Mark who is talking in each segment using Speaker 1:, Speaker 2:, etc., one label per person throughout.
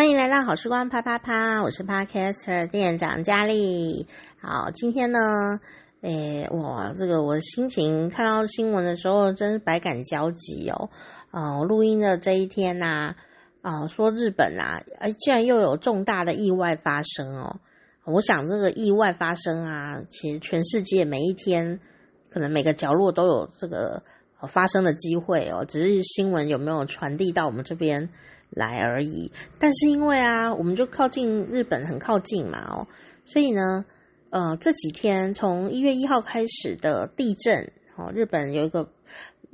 Speaker 1: 欢迎来到好时光啪啪啪，我是 Podcaster 店长佳丽。好，今天呢，诶，哇，这个我的心情看到新闻的时候，真是百感交集哦。啊，录音的这一天呐、啊，啊，说日本啊，哎，竟然又有重大的意外发生哦。我想这个意外发生啊，其实全世界每一天，可能每个角落都有这个发生的机会哦，只是新闻有没有传递到我们这边来而已。但是因为啊，我们就靠近日本，很靠近嘛哦，所以呢，呃，这几天从一月一号开始的地震哦，日本有一个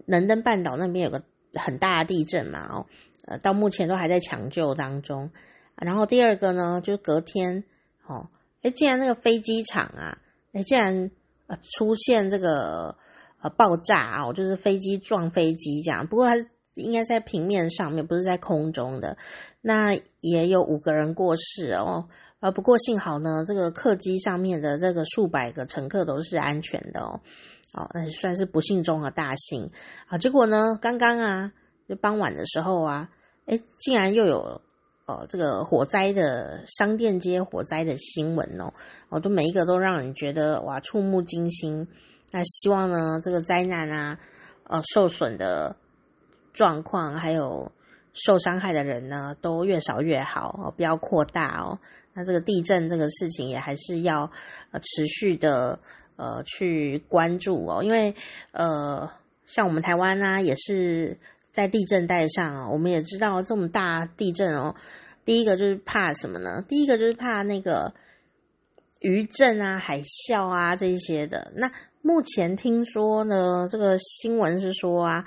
Speaker 1: 能登半岛那边有个很大的地震嘛哦，呃，到目前都还在抢救当中。然后第二个呢，就是隔天哦，诶，竟然那个飞机场啊，诶，竟然。呃，出现这个呃爆炸啊，就是飞机撞飞机这样。不过它应该在平面上面，不是在空中的。那也有五个人过世哦。呃，不过幸好呢，这个客机上面的这个数百个乘客都是安全的哦。哦，那算是不幸中的大幸啊。结果呢，刚刚啊，就傍晚的时候啊，诶，竟然又有。哦，这个火灾的商店街火灾的新闻哦，哦，都每一个都让人觉得哇，触目惊心。那希望呢，这个灾难啊，呃，受损的状况还有受伤害的人呢，都越少越好哦，不要扩大哦。那这个地震这个事情也还是要持续的呃去关注哦，因为呃，像我们台湾呢，也是。在地震带上啊，我们也知道这么大地震哦。第一个就是怕什么呢？第一个就是怕那个余震啊、海啸啊这些的。那目前听说呢，这个新闻是说啊，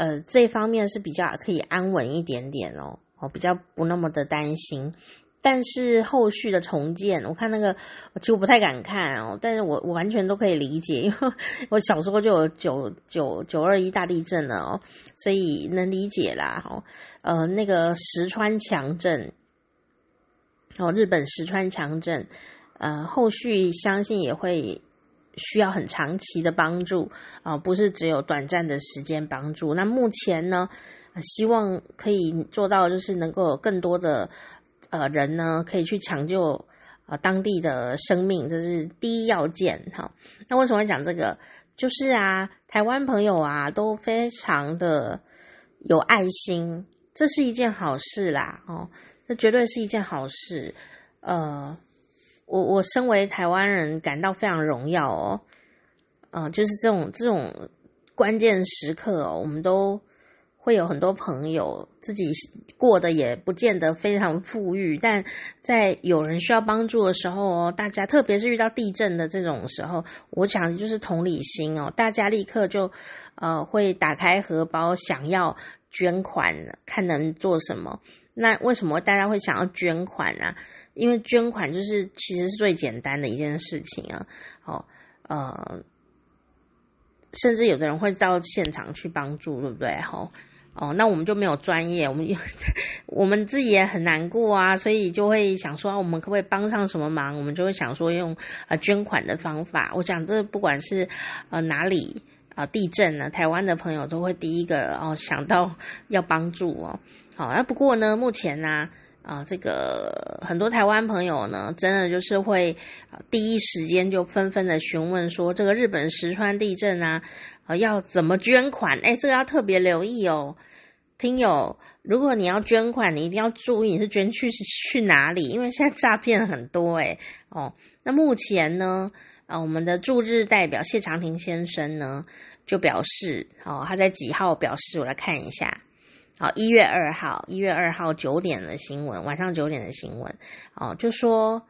Speaker 1: 呃，这方面是比较可以安稳一点点哦，哦，比较不那么的担心。但是后续的重建，我看那个，其实我不太敢看哦。但是我我完全都可以理解，因为我小时候就有九九九二一大地震了哦，所以能理解啦。哦，呃，那个石川强震，哦，日本石川强震，呃，后续相信也会需要很长期的帮助啊，不是只有短暂的时间帮助。那目前呢，希望可以做到，就是能够有更多的。呃，人呢可以去抢救呃当地的生命，这是第一要件哈。那为什么会讲这个？就是啊，台湾朋友啊都非常的有爱心，这是一件好事啦哦，这绝对是一件好事。呃，我我身为台湾人感到非常荣耀哦，呃，就是这种这种关键时刻哦，我们都。会有很多朋友自己过得也不见得非常富裕，但在有人需要帮助的时候哦，大家特别是遇到地震的这种时候，我讲的就是同理心哦，大家立刻就呃会打开荷包想要捐款，看能做什么。那为什么大家会想要捐款呢？因为捐款就是其实是最简单的一件事情啊。哦，呃，甚至有的人会到现场去帮助，对不对？吼。哦，那我们就没有专业，我们 我们自己也很难过啊，所以就会想说，我们可不可以帮上什么忙？我们就会想说用呃捐款的方法。我讲这不管是呃哪里啊、地震呢，台湾的朋友都会第一个哦想到要帮助哦。好，啊不过呢，目前呢、啊、这个很多台湾朋友呢，真的就是会第一时间就纷纷的询问说，这个日本石川地震啊。要怎么捐款？哎，这个要特别留意哦，听友，如果你要捐款，你一定要注意你是捐去是去哪里，因为现在诈骗很多哎。哦，那目前呢，啊，我们的驻日代表谢长廷先生呢就表示，哦，他在几号表示？我来看一下，好，一月二号，一月二号九点的新闻，晚上九点的新闻，哦，就说，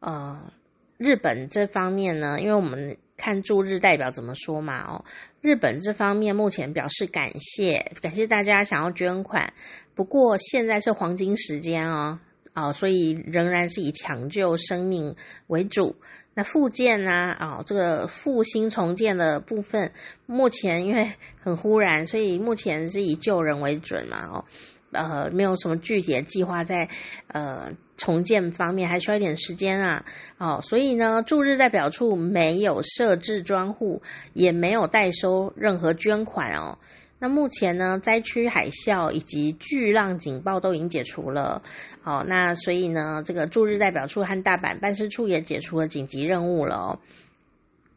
Speaker 1: 呃，日本这方面呢，因为我们。看驻日代表怎么说嘛？哦，日本这方面目前表示感谢，感谢大家想要捐款。不过现在是黄金时间哦，哦，所以仍然是以抢救生命为主。那复建呢？啊，这个复兴重建的部分，目前因为很忽然，所以目前是以救人为准嘛。哦。呃，没有什么具体的计划在呃重建方面，还需要一点时间啊。哦，所以呢，驻日代表处没有设置专户，也没有代收任何捐款哦。那目前呢，灾区海啸以及巨浪警报都已经解除了。好，那所以呢，这个驻日代表处和大阪办事处也解除了紧急任务了哦。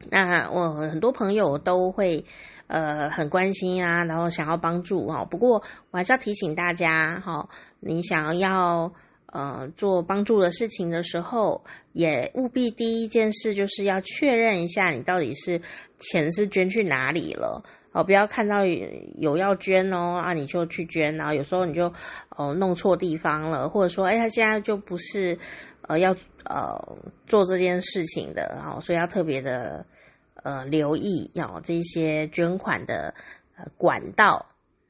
Speaker 1: 那我很多朋友都会呃很关心啊，然后想要帮助哈。不过我还是要提醒大家哈，你想要呃做帮助的事情的时候，也务必第一件事就是要确认一下你到底是钱是捐去哪里了。哦，不要看到有要捐哦啊，你就去捐，然后有时候你就哦弄错地方了，或者说，哎，他现在就不是呃要呃做这件事情的，然后所以要特别的呃留意要这些捐款的管道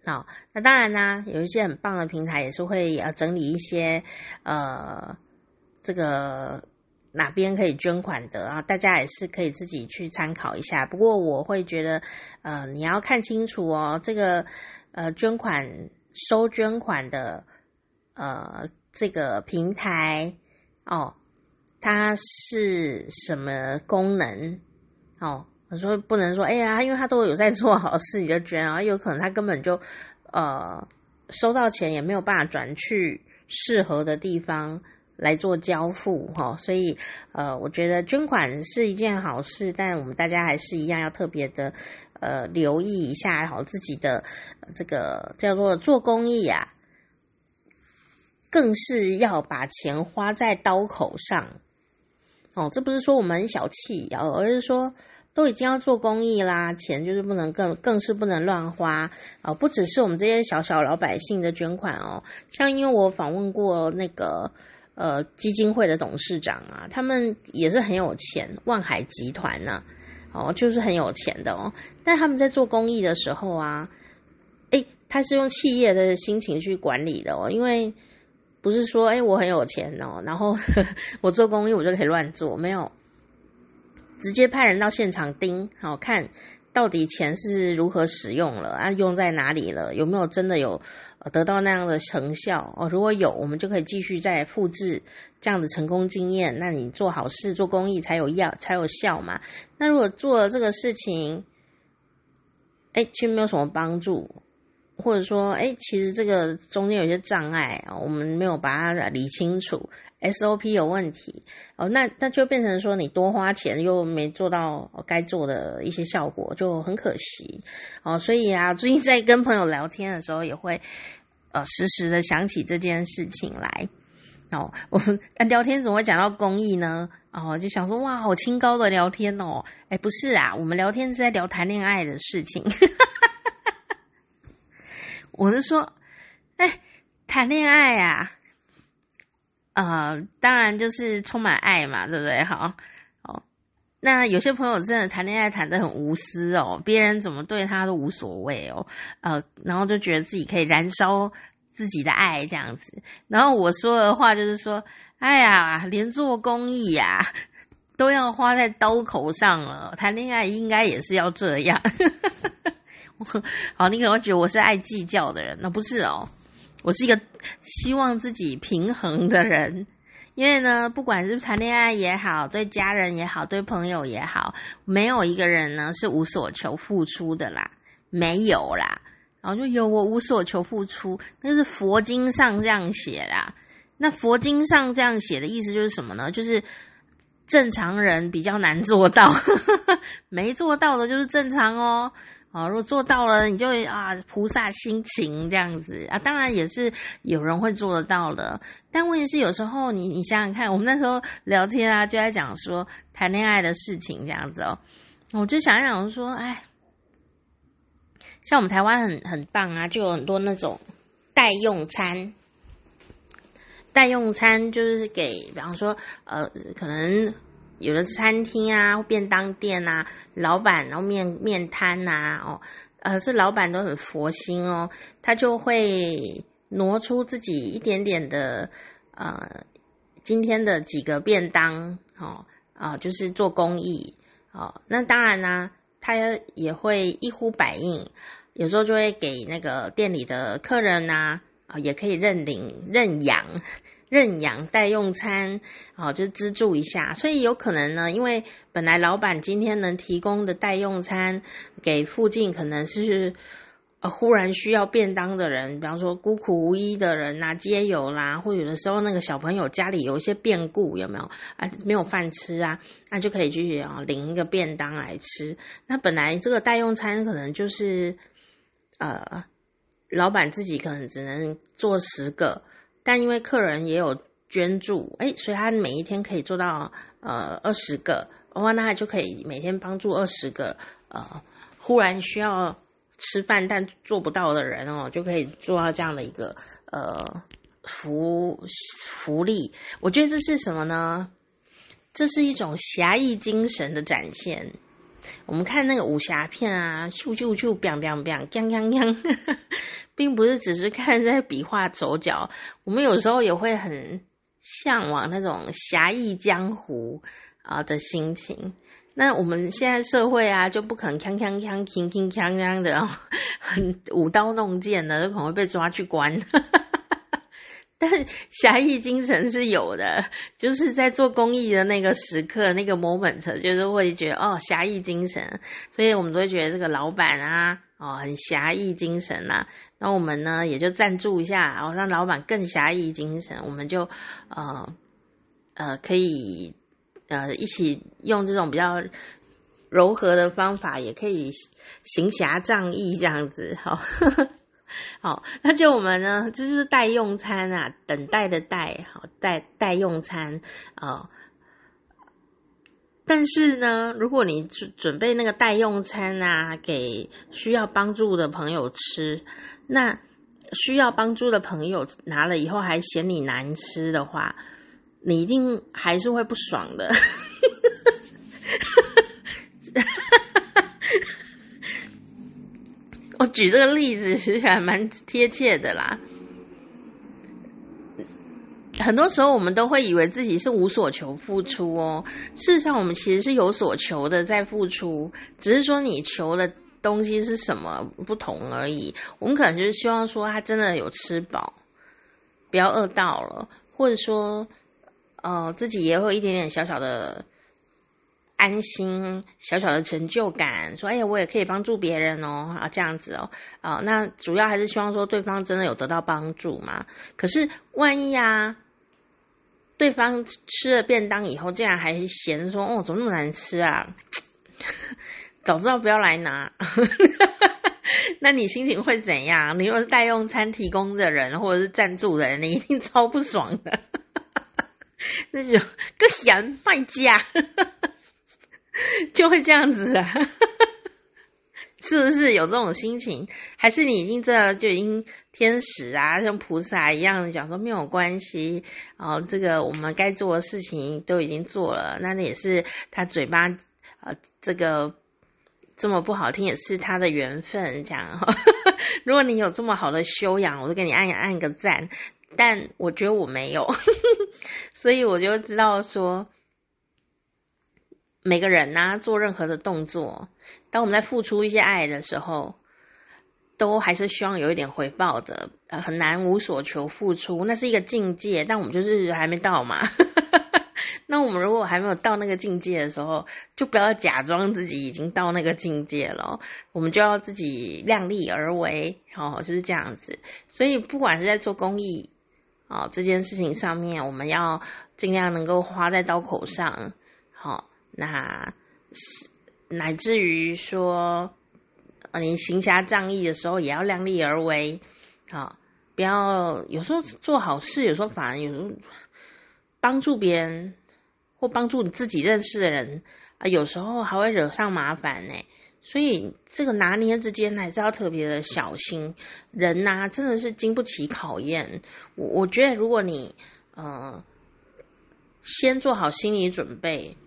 Speaker 1: 啊。那当然呢，有一些很棒的平台也是会呃整理一些呃这个。哪边可以捐款的啊？大家也是可以自己去参考一下。不过我会觉得，呃，你要看清楚哦，这个呃捐款收捐款的呃这个平台哦，它是什么功能哦？我说不能说，哎呀，因为他都有在做好事，你就捐啊，有可能他根本就呃收到钱也没有办法转去适合的地方。来做交付哈，所以呃，我觉得捐款是一件好事，但我们大家还是一样要特别的呃留意一下好自己的这个叫做做公益啊，更是要把钱花在刀口上哦。这不是说我们小气啊，而是说都已经要做公益啦，钱就是不能更更是不能乱花啊。不只是我们这些小小老百姓的捐款哦，像因为我访问过那个。呃，基金会的董事长啊，他们也是很有钱，万海集团呐、啊，哦，就是很有钱的哦。但他们在做公益的时候啊，诶，他是用企业的心情去管理的哦，因为不是说诶，我很有钱哦，然后呵 呵我做公益我就可以乱做，没有，直接派人到现场盯，好看到底钱是如何使用了啊，用在哪里了，有没有真的有。得到那样的成效哦，如果有，我们就可以继续再复制这样的成功经验。那你做好事、做公益才有要、才有效嘛。那如果做了这个事情，哎，却没有什么帮助，或者说，哎，其实这个中间有些障碍，我们没有把它理清楚，SOP 有问题哦，那那就变成说你多花钱又没做到该做的一些效果，就很可惜哦。所以啊，最近在跟朋友聊天的时候，也会呃时时的想起这件事情来哦。我们聊天怎么会讲到公益呢？哦，就想说哇，好清高的聊天哦。哎，不是啊，我们聊天是在聊谈恋爱的事情。我是说，哎，谈恋爱啊，呃，当然就是充满爱嘛，对不对？好，哦，那有些朋友真的谈恋爱谈得很无私哦，别人怎么对他都无所谓哦，呃，然后就觉得自己可以燃烧自己的爱这样子。然后我说的话就是说，哎呀，连做公益呀都要花在刀口上了，谈恋爱应该也是要这样。好，你可能会觉得我是爱计较的人，那不是哦，我是一个希望自己平衡的人。因为呢，不管是谈恋爱也好，对家人也好，对朋友也好，没有一个人呢是无所求付出的啦，没有啦。然后就有我无所求付出，那是佛经上这样写啦。那佛经上这样写的意思就是什么呢？就是正常人比较难做到，没做到的就是正常哦。啊，如果做到了，你就会啊，菩萨心情这样子啊，当然也是有人会做得到的。但问题是，有时候你你想想看，我们那时候聊天啊，就在讲说谈恋爱的事情这样子哦。我就想想说，哎，像我们台湾很很棒啊，就有很多那种代用餐，代用餐就是给，比方说呃，可能。有的餐厅啊，便当店啊，老板然后面面摊呐，哦，呃，这老板都很佛心哦，他就会挪出自己一点点的，呃，今天的几个便当，哦，啊、就是做公益，哦，那当然呢，他也会一呼百应，有时候就会给那个店里的客人呐，啊、也可以认领认养。认养代用餐，哦，就资助一下，所以有可能呢，因为本来老板今天能提供的代用餐给附近可能是呃，忽然需要便当的人，比方说孤苦无依的人呐，街友啦，或有的时候那个小朋友家里有一些变故，有没有啊？没有饭吃啊，那就可以去啊领一个便当来吃。那本来这个代用餐可能就是呃，老板自己可能只能做十个，但因为客人也有捐助，哎，所以他每一天可以做到呃二十个，哇，那他就可以每天帮助二十个呃，忽然需要。吃饭但做不到的人哦，就可以做到这样的一个呃福福利。我觉得这是什么呢？这是一种侠义精神的展现。我们看那个武侠片啊，咻咻咻，biang biang biang，锵锵锵，并不是只是看在比划手脚。我们有时候也会很向往那种侠义江湖啊的心情。那我们现在社会啊，就不可能锵锵锵、锵锵锵锵的，很舞刀弄剑的，就可能会被抓去关。但侠义精神是有的，就是在做公益的那个时刻，那个 moment，就是会觉得哦，侠义精神，所以我们都会觉得这个老板啊，哦，很侠义精神呐、那我们呢，也就赞助一下，然后让老板更侠义精神，我们就呃呃可以。呃，一起用这种比较柔和的方法，也可以行侠仗义这样子，好，好，那就我们呢，这就是代用餐啊，等待的待，好，代代用餐啊、哦。但是呢，如果你准准备那个代用餐啊，给需要帮助的朋友吃，那需要帮助的朋友拿了以后还嫌你难吃的话。你一定还是会不爽的。我举这个例子其实还蛮贴切的啦。很多时候我们都会以为自己是无所求付出哦，事实上我们其实是有所求的在付出，只是说你求的东西是什么不同而已。我们可能就是希望说他真的有吃饱，不要饿到了，或者说。呃，自己也会有一点点小小的安心，小小的成就感，说，哎呀，我也可以帮助别人哦，啊，这样子哦，啊，那主要还是希望说对方真的有得到帮助嘛。可是万一啊，对方吃了便当以后，竟然还嫌说，哦，怎么那么难吃啊？早知道不要来拿，那你心情会怎样？你如果是代用餐提供的人，或者是赞助的人，你一定超不爽的。那种 个嫌卖家，就会这样子啊，是不是有这种心情？还是你已经这就已经天使啊，像菩萨一样讲说没有关系，哦，这个我们该做的事情都已经做了，那也是他嘴巴啊，这个这么不好听也是他的缘分，这样。如果你有这么好的修养，我就给你按按个赞。但我觉得我没有，所以我就知道说，每个人呢，做任何的动作，当我们在付出一些爱的时候，都还是希望有一点回报的。呃，很难无所求付出，那是一个境界，但我们就是还没到嘛。那我们如果还没有到那个境界的时候，就不要假装自己已经到那个境界了。我们就要自己量力而为，哦，就是这样子。所以不管是在做公益。哦，这件事情上面，我们要尽量能够花在刀口上。好、那乃至于说，你行侠仗义的时候，也要量力而为。好、不要有时候做好事，有时候反而有时候帮助别人或帮助你自己认识的人啊，有时候还会惹上麻烦呢。所以这个拿捏之间还是要特别的小心。人呐、真的是经不起考验。我我觉得，如果你呃先做好心理准备，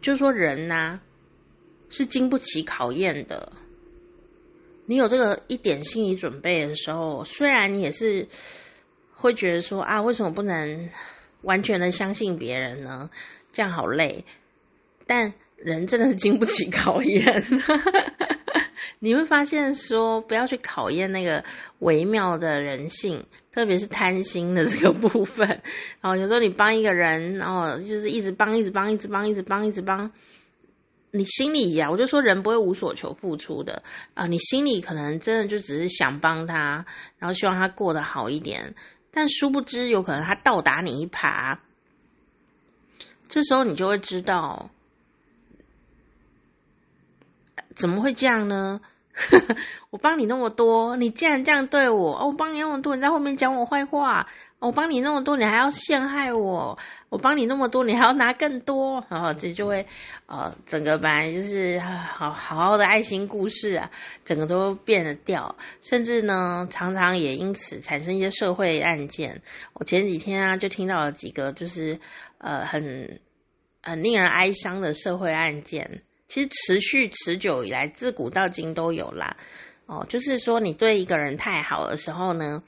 Speaker 1: 就是说人呐、是经不起考验的。你有这个一点心理准备的时候，虽然你也是会觉得说啊，为什么不能完全的相信别人呢？这样好累，但。人真的是经不起考验，你会发现说，不要去考验那个微妙的人性，特别是贪心的这个部分。然后有时候你帮一个人，然后就是一直帮，一直帮，一直帮，一直帮，一直帮，你心里呀，我就说人不会无所求付出的啊，你心里可能真的就只是想帮他，然后希望他过得好一点，但殊不知有可能他倒打你一耙，这时候你就会知道，怎么会这样呢？我帮你那么多，你竟然这样对我，哦，我帮你那么多，你在后面讲我坏话。我帮你那么多，你还要陷害我？我帮你那么多，你还要拿更多？然后这就会，呃，整个本来就是好好好的爱心故事啊，整个都变了调，甚至呢，常常也因此产生一些社会案件。我前几天啊，就听到了几个，就是呃，很很令人哀伤的社会案件。其实持续持久以来，自古到今都有啦。哦，就是说你对一个人太好的时候呢。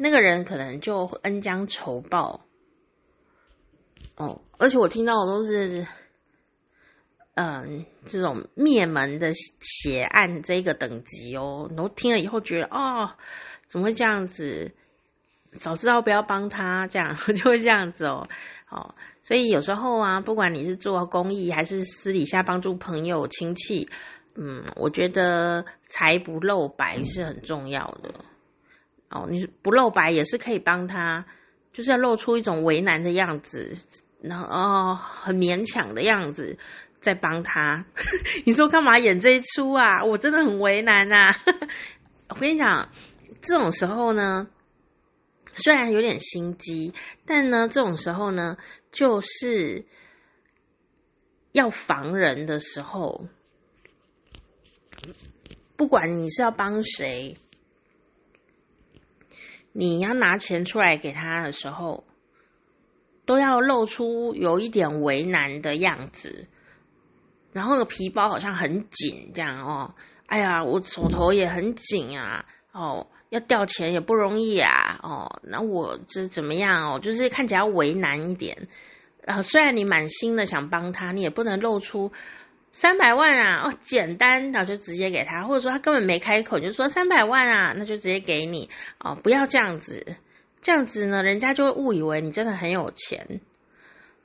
Speaker 1: 那个人可能就恩将仇报，哦，而且我听到的都是，嗯，这种灭门的血案这个等级哦，然后听了以后觉得，哦，怎么会这样子？早知道不要帮他，这样 就会这样子哦，哦，所以有时候啊，不管你是做公益还是私底下帮助朋友亲戚，嗯，我觉得财不露白是很重要的。哦，你不露白也是可以帮他，就是要露出一种为难的样子，然后哦，很勉强的样子在帮他。你说干嘛演这一出啊？我真的很为难啊！我跟你讲，这种时候呢，虽然有点心机，但呢，这种时候呢，就是要防人的时候，不管你是要帮谁。你要拿钱出来给他的时候，都要露出有一点为难的样子，然后皮包好像很紧这样哦。哎呀，我手头也很紧啊，哦，要调钱也不容易啊，哦，那我这怎么样哦？就是看起来要为难一点。然后虽然你满心的想帮他，你也不能露出。三百万啊，哦，简单，那就直接给他，或者说他根本没开口，就说三百万啊，那就直接给你哦，不要这样子，这样子呢，人家就会误以为你真的很有钱。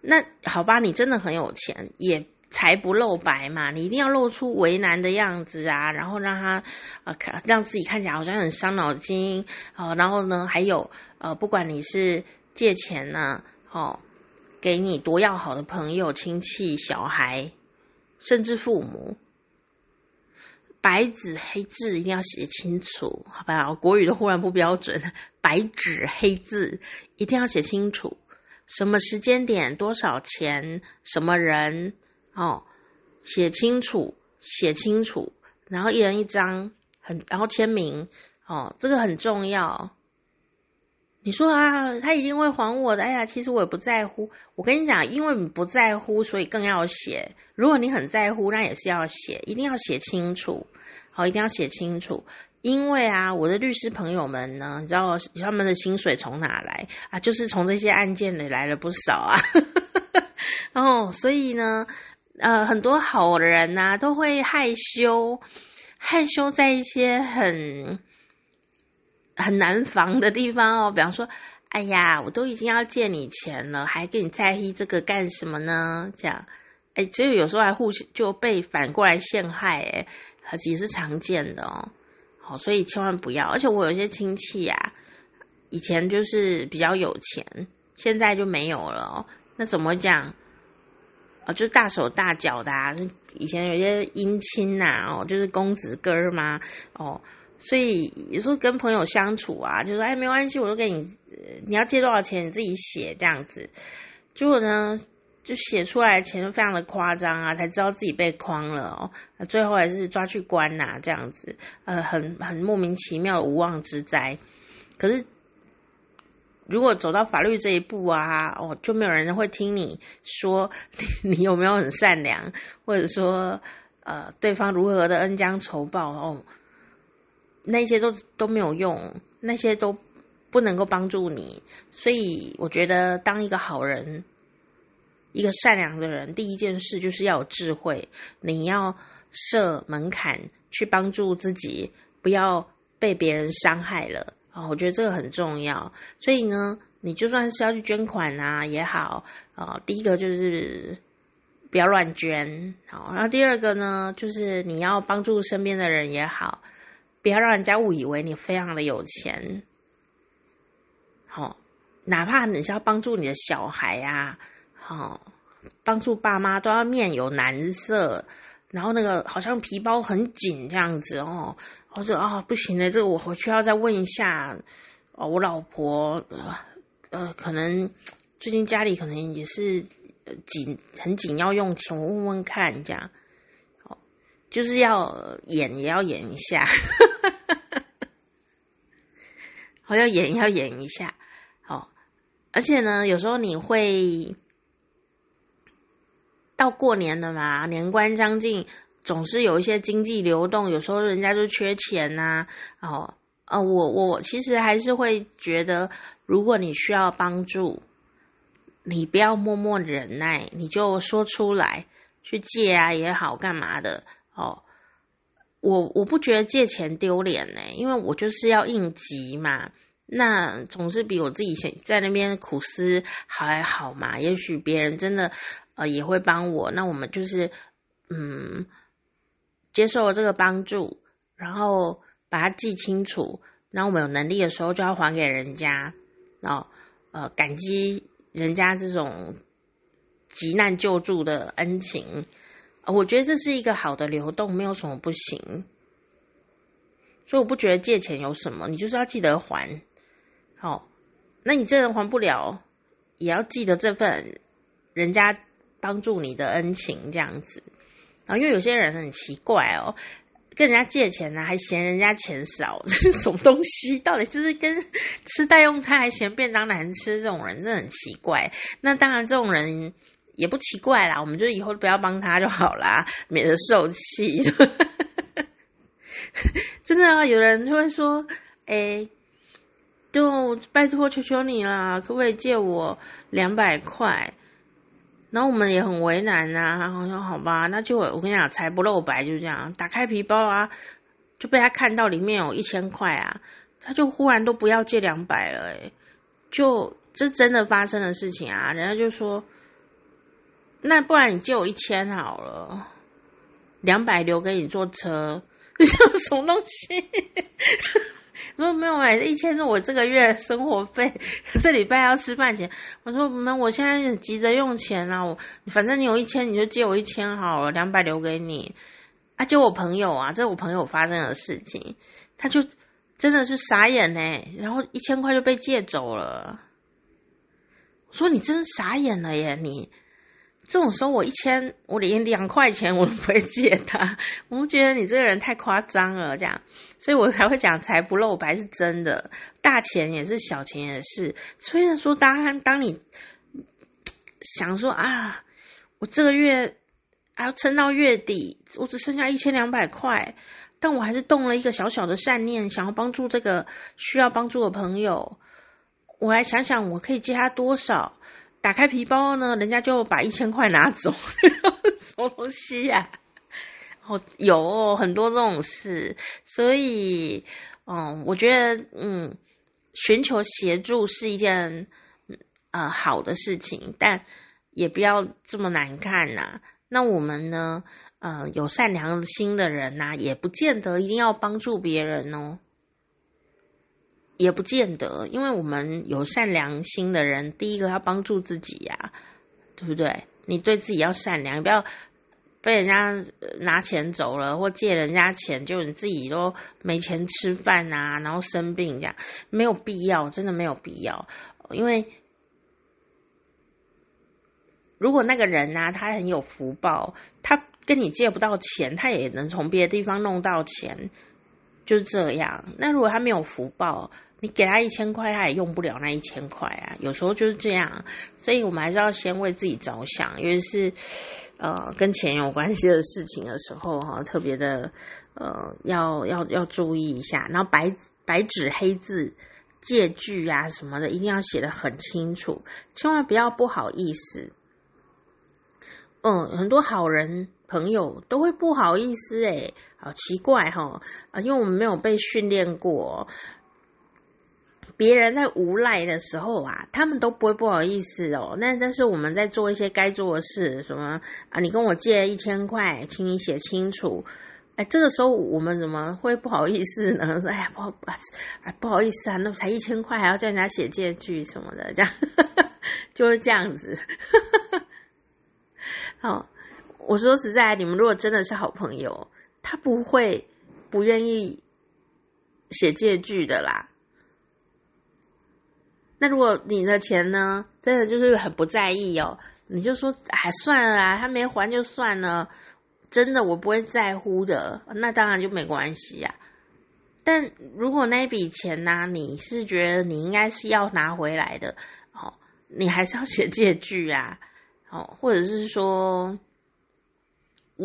Speaker 1: 那好吧，你真的很有钱，也财不露白嘛，你一定要露出为难的样子啊，然后让他呃看让自己看起来好像很伤脑筋哦，然后呢，还有呃，不管你是借钱呢，哦，给你多要好的朋友、亲戚、小孩。甚至父母，白纸黑字一定要写清楚，好不好？国语都忽然不标准，白纸黑字一定要写清楚，什么时间点、多少钱、什么人哦，写清楚，写清楚，然后一人一张，很然后签名哦，这个很重要。你说啊，他一定会还我的。哎呀，其实我也不在乎。我跟你讲，因为你不在乎，所以更要写。如果你很在乎，那也是要写，一定要写清楚。好，一定要写清楚。因为啊，我的律师朋友们呢，你知道他们的薪水从哪来啊？就是从这些案件里来了不少啊。然 后，所以呢，呃，很多好人呐，都会害羞，害羞在一些很。很难防的地方哦，比方说，哎呀，我都已经要借你钱了，还跟你在意这个干什么呢？这样，哎，只有有时候还互相就被反过来陷害，哎，也是常见的哦。好，所以千万不要。而且我有些亲戚呀，以前就是比较有钱，现在就没有了哦。那怎么讲？啊，就大手大脚的啊。以前有些姻亲呐，哦，就是公子哥儿嘛，哦。所以有时候跟朋友相处啊，就说哎，没关系，我都给你，你要借多少钱你自己写这样子。结果呢，就写出来钱就非常的夸张啊，才知道自己被诓了哦。最后还是抓去关呐、这样子，呃，很很莫名其妙的无妄之灾。可是如果走到法律这一步啊，哦，就没有人会听你说 你有没有很善良，或者说呃，对方如何的恩将仇报哦。那些都都没有用，那些都不能够帮助你，所以我觉得当一个好人，一个善良的人，第一件事就是要有智慧，你要设门槛去帮助自己，不要被别人伤害了啊！我觉得这个很重要。所以呢，你就算是要去捐款啊也好啊，第一个就是不要乱捐。好，然后第二个呢，就是你要帮助身边的人也好，不要让人家误以为你非常的有钱。好，哪怕你是要帮助你的小孩啊，好，帮助爸妈都要面有难色，然后那个好像皮包很紧这样子哦。我说啊，不行的，这个我回去要再问一下哦，我老婆呃，呃，可能最近家里可能也是紧，很紧要用钱，我问问看这样。哦，就是要演也要演一下，好，要演要演一下，好，而且呢，有时候你会到过年了嘛，年关将近。总是有一些经济流动，有时候人家就缺钱呐、哦，呃，我我其实还是会觉得，如果你需要帮助，你不要默默忍耐，你就说出来，去借啊也好，干嘛的哦。我我不觉得借钱丢脸呢，因为我就是要应急嘛。那总是比我自己在那边苦思还好嘛。也许别人真的呃也会帮我，那我们就是嗯。接受了这个帮助，然后把它记清楚，然后我们有能力的时候就要还给人家，然后呃感激人家这种急难救助的恩情，我觉得这是一个好的流动，没有什么不行，所以我不觉得借钱有什么，你就是要记得还，好，那你这人还不了，也要记得这份人家帮助你的恩情，这样子。然后，因为有些人很奇怪哦，跟人家借钱呢，还嫌人家钱少，这是什么东西？到底就是跟吃代用餐还嫌便当难吃这种人，真的很奇怪。那当然，这种人也不奇怪啦，我们就以后不要帮他就好啦，免得受气。真的啊，有人就会说：“哎，就拜托求求你啦，可不可以借我两百块？”然后我们也很为难呐、啊，然后说好吧，那就我跟你讲，财不露白，就这样，打开皮包啊，就被他看到里面有一千块啊，他就忽然都不要借两百了，诶，就这真的发生的事情啊，人家就说，那不然你借我一千好了，两百留给你坐车，这是什么东西？我说没有哎，一千是我这个月生活费，这礼拜要吃饭钱。我说没，我现在急着用钱啊，我反正你有一千，你就借我一千好了，两百留给你。啊，就我朋友啊，这是我朋友发生的事情，他就真的是傻眼呢，然后一千块就被借走了。我说你真是傻眼了耶，你。这种时候，我一千，我连两块钱我都不会借他。我觉得你这个人太夸张了，这样，所以我才会讲财不露白是真的，大钱也是，小钱也是。虽然说，当当你想说啊，我这个月还要撑到月底，我只剩下一千两百块，但我还是动了一个小小的善念，想要帮助这个需要帮助的朋友。我来想想，我可以借他多少。打开皮包呢，人家就把一千块拿走，什 么东西呀、啊？哦，有很多这种事，所以，嗯，我觉得，嗯，寻求协助是一件，呃，好的事情，但也不要这么难看呐、那我们呢，呃，有善良心的人呐、也不见得一定要帮助别人哦。也不见得，因为我们有善良心的人，第一个要帮助自己呀、啊，对不对？你对自己要善良，不要被人家拿钱走了，或借人家钱，就你自己都没钱吃饭啊，然后生病这样，没有必要，真的没有必要。因为如果那个人啊，他很有福报，他跟你借不到钱，他也能从别的地方弄到钱。就是这样。那如果他没有福报，你给他一千块，他也用不了那一千块啊。有时候就是这样，所以我们还是要先为自己着想，尤其是呃跟钱有关系的事情的时候，哈，特别的呃要要要注意一下。然后白白纸黑字借据啊什么的，一定要写的很清楚，千万不要不好意思。嗯，很多好人朋友都会不好意思诶，好奇怪哈啊，因为我们没有被训练过，别人在无赖的时候啊，他们都不会不好意思哦。那但是我们在做一些该做的事，什么啊，你跟我借一千块，请你写清楚。哎，这个时候我们怎么会不好意思呢？哎呀，不好，哎，不好意思啊，那才一千块，还要叫人家写借据什么的，这样 就是这样子。好，我说实在，你们如果真的是好朋友，他不会不愿意写借据的啦。那如果你的钱呢，真的就是很不在意哦，你就说哎，算了啦，他没还就算了，真的我不会在乎的，那当然就没关系呀。但如果那笔钱呢，你是觉得你应该是要拿回来的，哦，你还是要写借据啊，哦，或者是说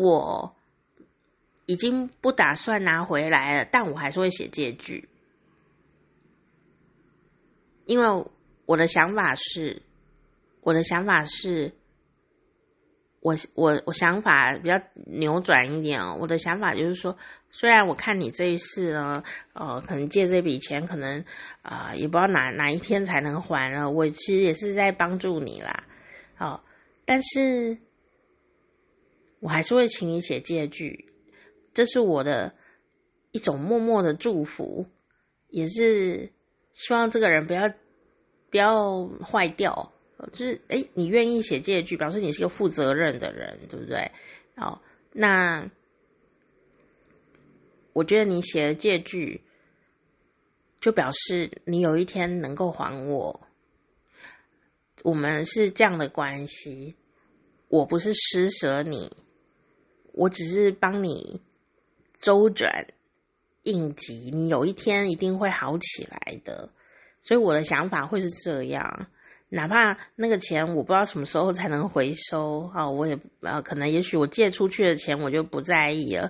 Speaker 1: 我已经不打算拿回来了，但我还是会写借据。因为我的想法是，我的想法是，我我我想法比较扭转一点哦。我的想法就是说，虽然我看你这一次呢，呃，可能借这笔钱，可能啊、也不知道哪哪一天才能还了。我其实也是在帮助你啦，哦，但是我还是会请你写借据，这是我的一种默默的祝福，也是。希望这个人不要不要坏掉，就是哎，你愿意写借据，表示你是个负责任的人，对不对？好，那我觉得你写的借据，就表示你有一天能够还我。我们是这样的关系，我不是施舍你，我只是帮你周转。应急，你有一天一定会好起来的，所以我的想法会是这样。哪怕那个钱我不知道什么时候才能回收啊，我也呃，可能也许我借出去的钱我就不在意了，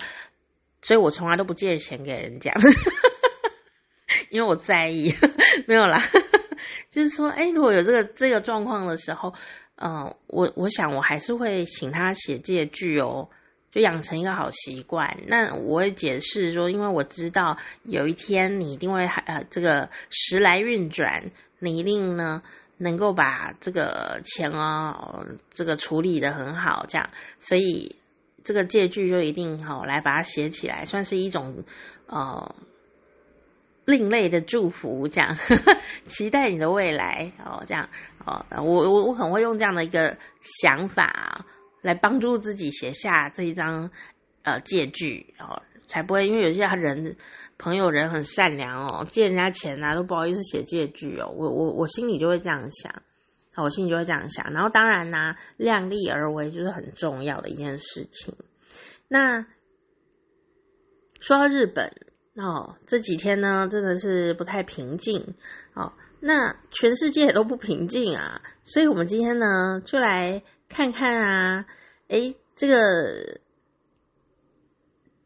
Speaker 1: 所以我从来都不借钱给人家，因为我在意。没有啦，就是说，哎，如果有这个这个状况的时候，嗯、我我想我还是会请他写借据哦。就养成一个好习惯。那我会解释说，因为我知道有一天你一定会呃，这个时来运转，你一定呢能够把这个钱哦，这个处理得很好，这样，所以这个借据就一定好来把它写起来，算是一种呃另类的祝福，这样 期待你的未来哦，这样哦，我我我可能会用这样的一个想法。来帮助自己写下这一张呃借据哦，才不会因为有些人朋友人很善良哦，借人家钱啊都不好意思写借据哦，我我我心里就会这样想，我心里就会这样想。然后当然呢、量力而为就是很重要的一件事情。那说到日本哦，这几天呢真的是不太平静哦，那全世界都不平静啊，所以我们今天呢就来。看看啊，诶，这个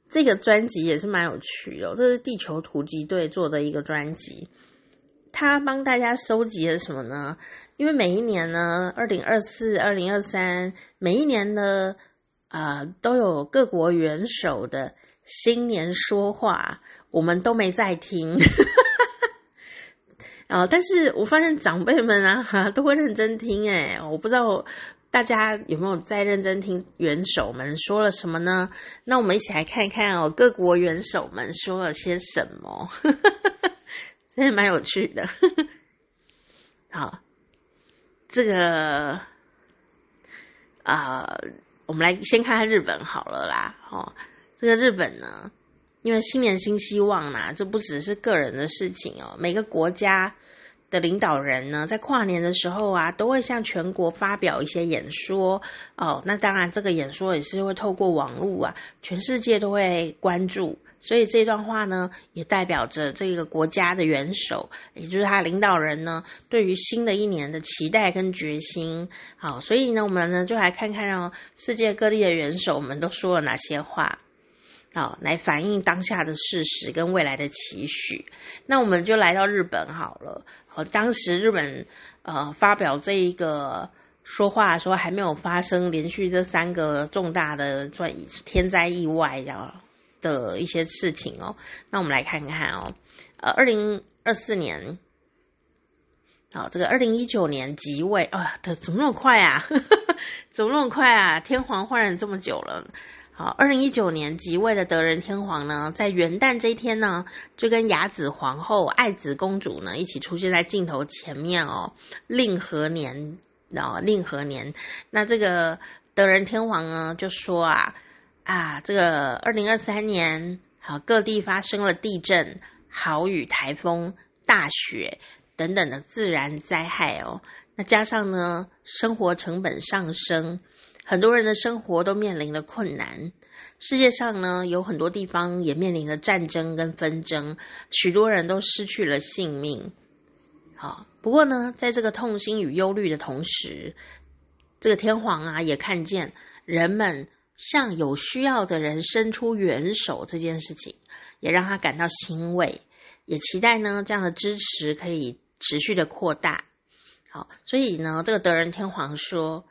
Speaker 1: 这个专辑也是蛮有趣的哦，这是地球突击队做的一个专辑，他帮大家收集了什么呢？因为每一年呢，二零二四、二零二三，每一年呢啊、都有各国元首的新年说话，我们都没在听。啊，但是我发现长辈们啊都会认真听诶，我不知道。大家有没有在认真听元首们说了什么呢？那我们一起来看一看哦，各国元首们说了些什么，真的蛮有趣的。好，这个啊、我们来先看看日本好了啦。哦，这个日本呢，因为新年新希望嘛，这不只是个人的事情哦，每个国家。的领导人呢，在跨年的时候啊，都会向全国发表一些演说哦。那当然，这个演说也是会透过网络啊，全世界都会关注。所以这段话呢，也代表着这个国家的元首，也就是他领导人呢，对于新的一年的期待跟决心。好，所以呢，我们呢就来看看哦，世界各地的元首们都说了哪些话，好，来反映当下的事实跟未来的期许。那我们就来到日本好了。哦，当时日本呃发表这一个说话说还没有发生连续这三个重大的天灾意外的一些事情哦。那我们来看看哦，呃，二零二四年好，这个二零一九年即位啊，这怎么那么快啊？怎么那么快啊？天皇换了这么久了。好，二零一九年即位的德仁天皇呢，在元旦这一天呢，就跟雅子皇后、爱子公主呢一起出现在镜头前面哦。令和年，哦，令和年，那这个德仁天皇呢就说啊啊，这个二零二三年，好，各地发生了地震、豪雨、台风、大雪等等的自然灾害哦。那加上呢，生活成本上升。很多人的生活都面临了困难，世界上呢有很多地方也面临了战争跟纷争，许多人都失去了性命。好，不过呢，在这个痛心与忧虑的同时，这个天皇啊也看见人们向有需要的人伸出援手这件事情，也让他感到欣慰，也期待呢这样的支持可以持续的扩大。好，所以呢，这个德仁天皇说。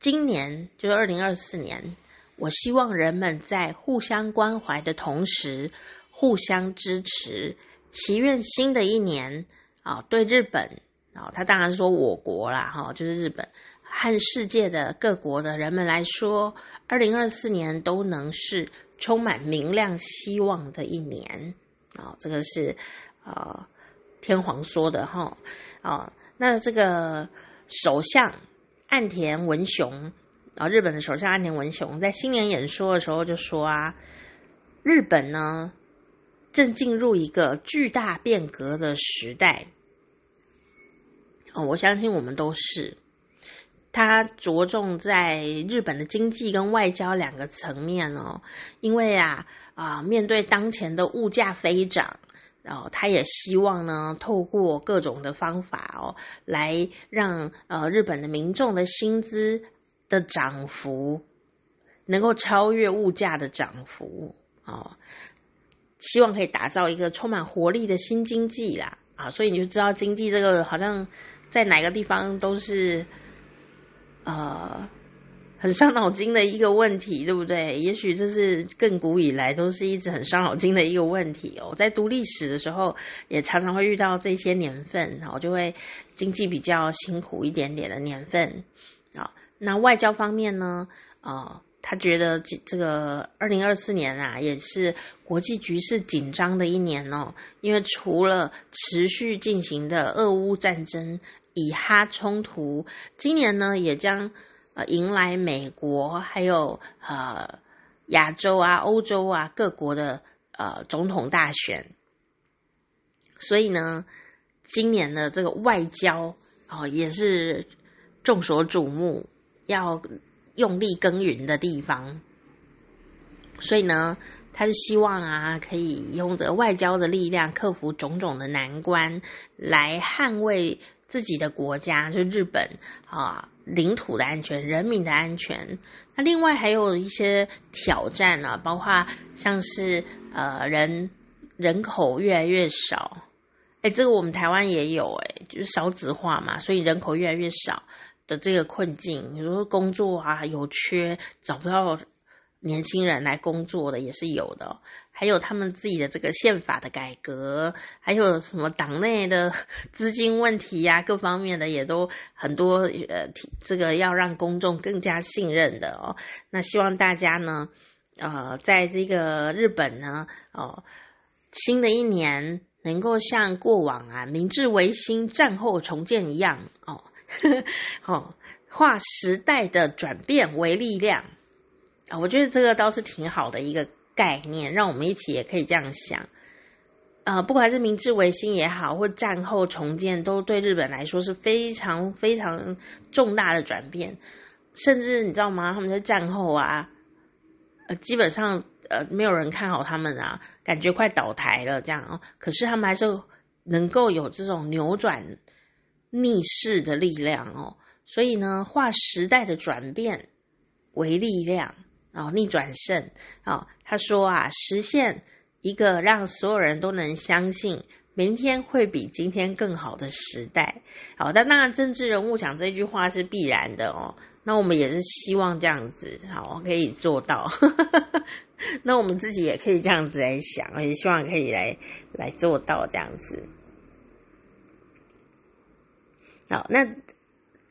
Speaker 1: 今年就是二零二四年，我希望人们在互相关怀的同时，互相支持。祈愿新的一年啊，对日本啊，他当然说我国啦，哈，就是日本和世界的各国的人们来说，二零二四年都能是充满明亮希望的一年啊。这个是啊，天皇说的哈啊。那这个首相。岸田文雄啊，日本的首相岸田文雄在新年演说的时候就说啊，日本呢正进入一个巨大变革的时代。哦，我相信我们都是。他着重在日本的经济跟外交两个层面哦，因为啊啊，面对当前的物价飞涨。然后他也希望呢，透过各种的方法哦，来让呃日本的民众的薪资的涨幅能够超越物价的涨幅哦，希望可以打造一个充满活力的新经济啦啊，所以你就知道经济这个好像在哪个地方都是呃。很伤脑筋的一个问题，对不对？也许这是更古以来都是一直很伤脑筋的一个问题哦。在读历史的时候，也常常会遇到这些年份，然后就会经济比较辛苦一点点的年份啊。那外交方面呢？啊，他觉得这这个二零二四年啊，也是国际局势紧张的一年哦。因为除了持续进行的俄乌战争、以哈冲突，今年呢也将。迎来美国还有呃亚洲啊、欧洲啊各国的呃总统大选，所以呢，今年的这个外交哦也是众所瞩目，要用力耕耘的地方。所以呢，他是希望啊，可以用这个外交的力量克服种种的难关，来捍卫自己的国家，就日本啊。领土的安全，人民的安全。那另外还有一些挑战啊，包括像是呃人人口越来越少，哎，这个我们台湾也有哎，就是少子化嘛，所以人口越来越少的这个困境。比如说工作啊有缺，找不到年轻人来工作的也是有的。还有他们自己的这个宪法的改革，还有什么党内的 资金问题呀、各方面的也都很多。呃，这个要让公众更加信任的哦。那希望大家呢，呃，在这个日本呢，哦，新的一年能够像过往啊，明治维新战后重建一样哦，哦，化时代的转变为力量啊、我觉得这个倒是挺好的一个。概念，让我们一起也可以这样想，呃，不管是明治维新也好，或战后重建，都对日本来说是非常非常重大的转变。甚至你知道吗？他们在战后啊，呃，基本上呃没有人看好他们啊，感觉快倒台了这样哦。可是他们还是能够有这种扭转逆势的力量哦。所以呢，化时代的转变为力量。哦，逆转胜哦，他说啊，实现一个让所有人都能相信明天会比今天更好的时代。好，但那政治人物讲这句话是必然的哦。那我们也是希望这样子，好，可以做到。那我们自己也可以这样子来想，也希望可以来来做到这样子。好，那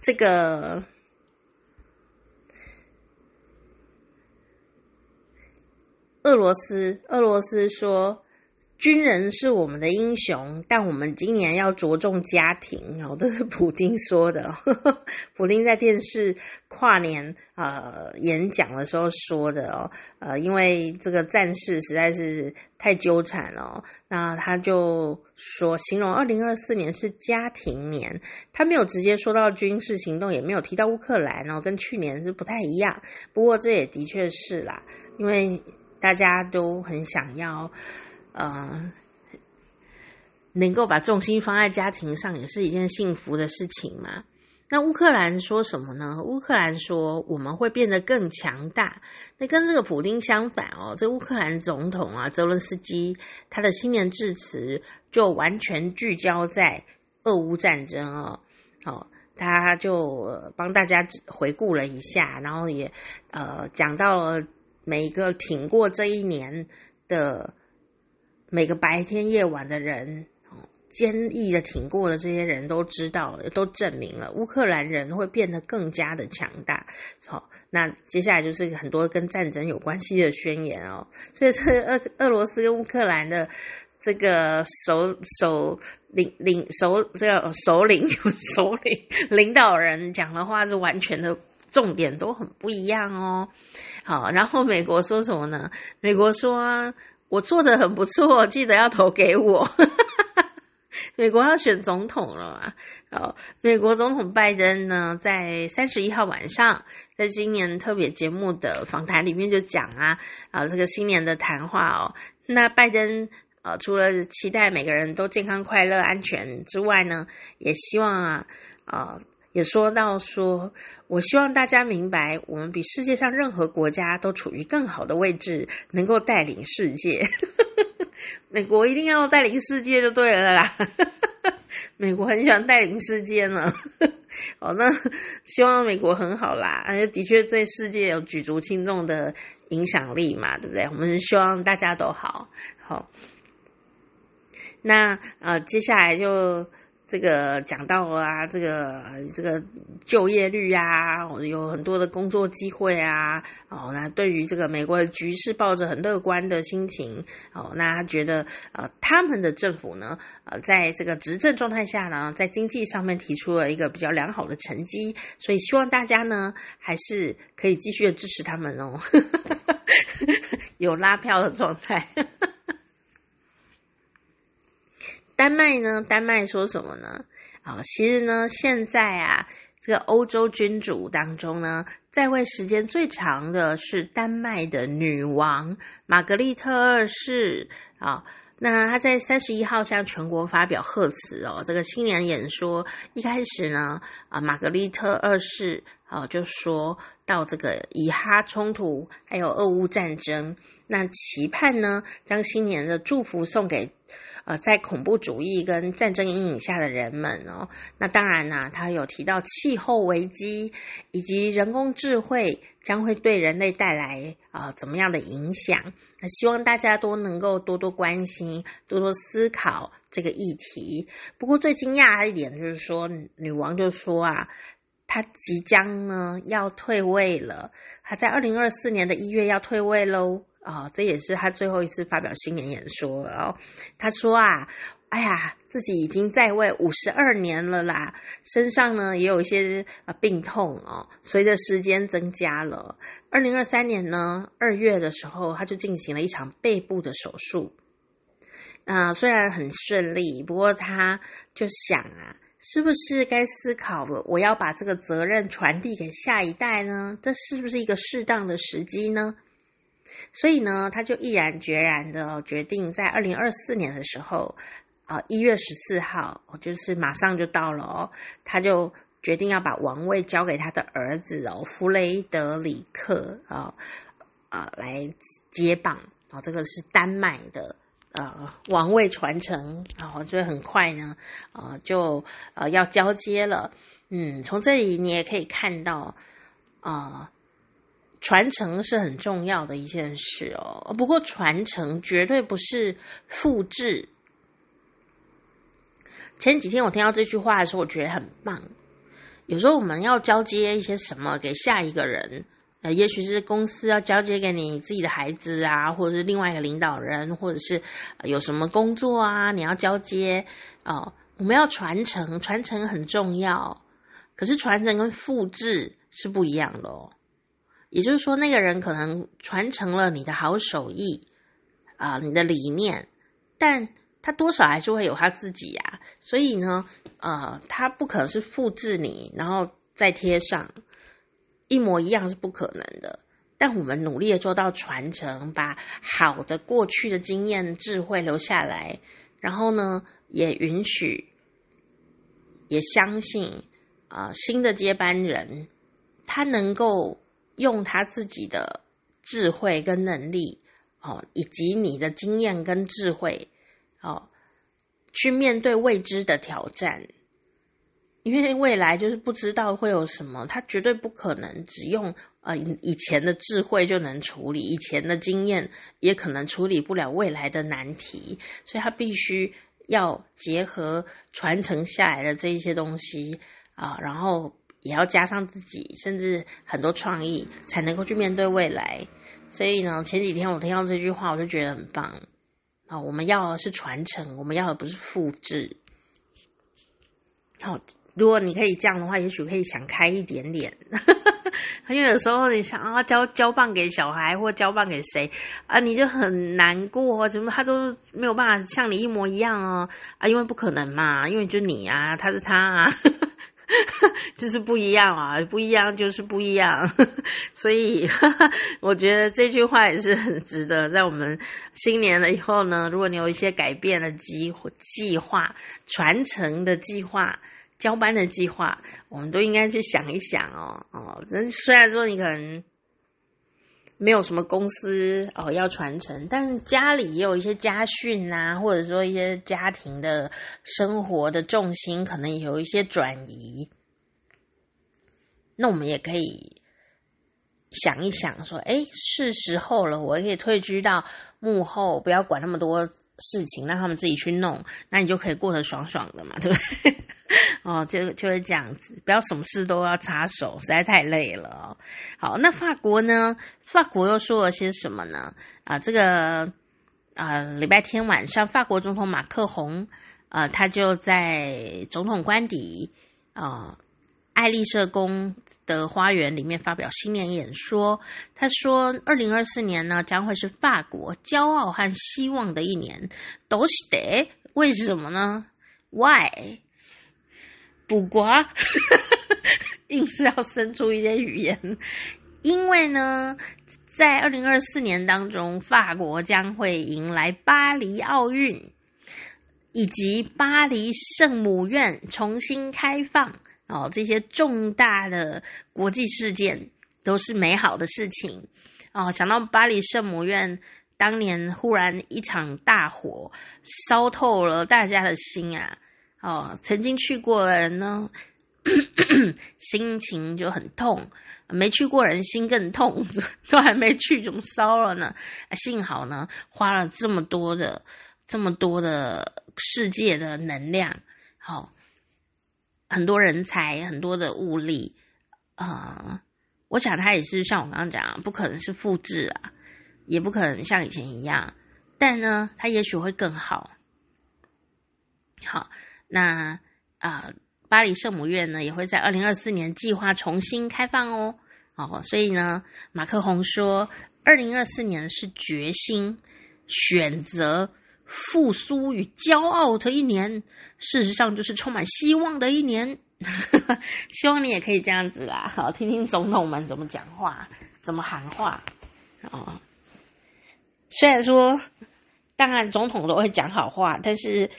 Speaker 1: 这个俄罗斯，俄罗斯说。军人是我们的英雄，但我们今年要着重家庭哦。这是普丁说的，普丁在电视跨年呃演讲的时候说的哦。呃，因为这个战事实在是太纠缠了，那他就说形容二零二四年是家庭年。他没有直接说到军事行动，也没有提到乌克兰哦，跟去年是不太一样。不过这也的确是啦，因为大家都很想要。呃，能够把重心放在家庭上，也是一件幸福的事情嘛。那乌克兰说什么呢？乌克兰说我们会变得更强大。那跟这个普丁相反哦，这乌克兰总统啊，泽伦斯基他的新年致辞就完全聚焦在俄乌战争哦。哦，他就帮大家回顾了一下，然后也呃讲到了每一个挺过这一年的。每个白天夜晚的人，坚毅的挺过的这些人都知道了，都证明了乌克兰人会变得更加的强大。好，那接下来就是很多跟战争有关系的宣言哦。所以，这俄俄罗斯跟乌克兰的这个首首领领首这个首领 首领领导人讲的话是完全的重点都很不一样哦。好，然后美国说什么呢？美国说。我做的很不错，记得要投给我。美国要选总统了嘛？哦，美国总统拜登呢，在三十一号晚上，在今年特别节目的访谈里面就讲啊，啊，这个新年的谈话哦。那拜登呃，除了期待每个人都健康、快乐、安全之外呢，也希望啊，啊、也说到说，我希望大家明白，我们比世界上任何国家都处于更好的位置，能够带领世界。美国一定要带领世界就对了啦。美国很喜欢带领世界呢。好，那希望美国很好啦，而且的确对世界有举足轻重的影响力嘛，对不对？我们希望大家都好。好，那呃，接下来就。这个讲到啊，这个这个就业率啊，有很多的工作机会啊，哦，那对于这个美国的局势抱着很乐观的心情，哦，那他觉得呃，他们的政府呢，呃，在这个执政状态下呢，在经济上面提出了一个比较良好的成绩，所以希望大家呢，还是可以继续的支持他们哦，有拉票的状态。丹麦呢？丹麦说什么呢？啊、其实呢，现在啊，这个欧洲君主当中呢，在位时间最长的是丹麦的女王玛格丽特二世啊、那她在三十一号向全国发表贺词哦，这个新年演说一开始呢，啊，玛格丽特二世啊、就说到这个以哈冲突还有俄乌战争，那期盼呢，将新年的祝福送给。呃，在恐怖主义跟战争阴影下的人们哦，那当然啦，他有提到气候危机以及人工智慧将会对人类带来啊、怎么样的影响？那希望大家都能够多多关心、多多思考这个议题。不过最惊讶的一点就是说，女王就说啊，她即将呢要退位了，她在二零二四年的一月要退位喽。啊、哦，这也是他最后一次发表新年演说了。然后他说啊，哎呀，自己已经在位五十二年了啦，身上呢也有一些呃病痛哦，随着时间增加了。二零二三年呢二月的时候，他就进行了一场背部的手术。啊、虽然很顺利，不过他就想啊，是不是该思考了？我要把这个责任传递给下一代呢？这是不是一个适当的时机呢？所以呢，他就毅然决然的决定，在二零二四年的时候，啊，一月十四号，就是马上就到了哦，他就决定要把王位交给他的儿子哦，弗雷德里克啊啊来接棒啊，这个是丹麦的呃王位传承啊，所以很快呢，啊就呃要交接了，嗯，从这里你也可以看到啊。传承是很重要的一件事哦，不过传承绝对不是复制，前几天我听到这句话的时候，我觉得很棒。有时候我们要交接一些什么给下一个人，呃，也许是公司要交接给你自己的孩子啊，或者是另外一个领导人，或者是有什么工作啊，你要交接哦。我们要传承，传承很重要，可是传承跟复制是不一样的哦。也就是说，那个人可能传承了你的好手艺啊，你的理念，但他多少还是会有他自己呀，所以呢，呃，他不可能是复制你，然后再贴上一模一样是不可能的。但我们努力的做到传承，把好的过去的经验、智慧留下来，然后呢，也允许，也相信啊，新的接班人他能够用他自己的智慧跟能力，哦，以及你的经验跟智慧。哦，去面对未知的挑战，因为未来就是不知道会有什么，他绝对不可能只用呃以前的智慧就能处理，以前的经验也可能处理不了未来的难题，所以他必须要结合传承下来的这一些东西啊，然后也要加上自己，甚至很多创意，才能够去面对未来。所以呢，前几天我听到这句话，我就觉得很棒。啊、我们要的是传承，我们要的不是复制。好、如果你可以这样的话，也许可以想开一点点。因为有时候你想啊，交交棒给小孩或交棒给谁啊，你就很难过，怎么他都没有办法像你一模一样哦啊，因为不可能嘛，因为就你啊，他是他啊。就是不一样啊，不一样就是不一样，所以 我觉得这句话也是很值得在我们新年了以后呢，如果你有一些改变的计计划、传承的计划、交班的计划，我们都应该去想一想哦哦。虽然说你可能没有什么公司哦要传承，但是家里也有一些家训啊，或者说一些家庭的生活的重心可能有一些转移，那我们也可以想一想，说，哎，是时候了，我可以退居到幕后，不要管那么多事情，让他们自己去弄，那你就可以过得爽爽的嘛，对不对？哦，就就会这样子，不要什么事都要插手，实在太累了。好，那法国呢？法国又说了些什么呢？啊，这个啊，礼拜天晚上，法国总统马克宏啊，他就在总统官邸啊，爱丽舍宫的花园里面发表新年演说。他说，二零二四年呢，将会是法国骄傲和希望的一年。都是的，为什么呢？Why？卜卦，硬是要生出一些语言，因为呢，在二零二四年当中，法国将会迎来巴黎奥运，以及巴黎圣母院重新开放哦，这些重大的国际事件都是美好的事情哦。想到巴黎圣母院当年忽然一场大火烧透了大家的心啊！哦，曾经去过的人呢，心情就很痛；没去过人心更痛，都还没去，怎么烧了呢？幸好呢，花了这么多的、这么多的世界的能量，好、哦，很多人才、很多的物力啊、我想他也是像我刚刚讲，不可能是复制啊，也不可能像以前一样，但呢，他也许会更好，好。那啊、呃，巴黎圣母院呢也会在二零二四年计划重新开放哦。哦，所以呢，马克宏说，二零二四年是决心、选择、复苏与骄傲的一年。事实上，就是充满希望的一年。希望你也可以这样子啦，好，听听总统们怎么讲话，怎么喊话。哦，虽然说，当然总统都会讲好话，但是。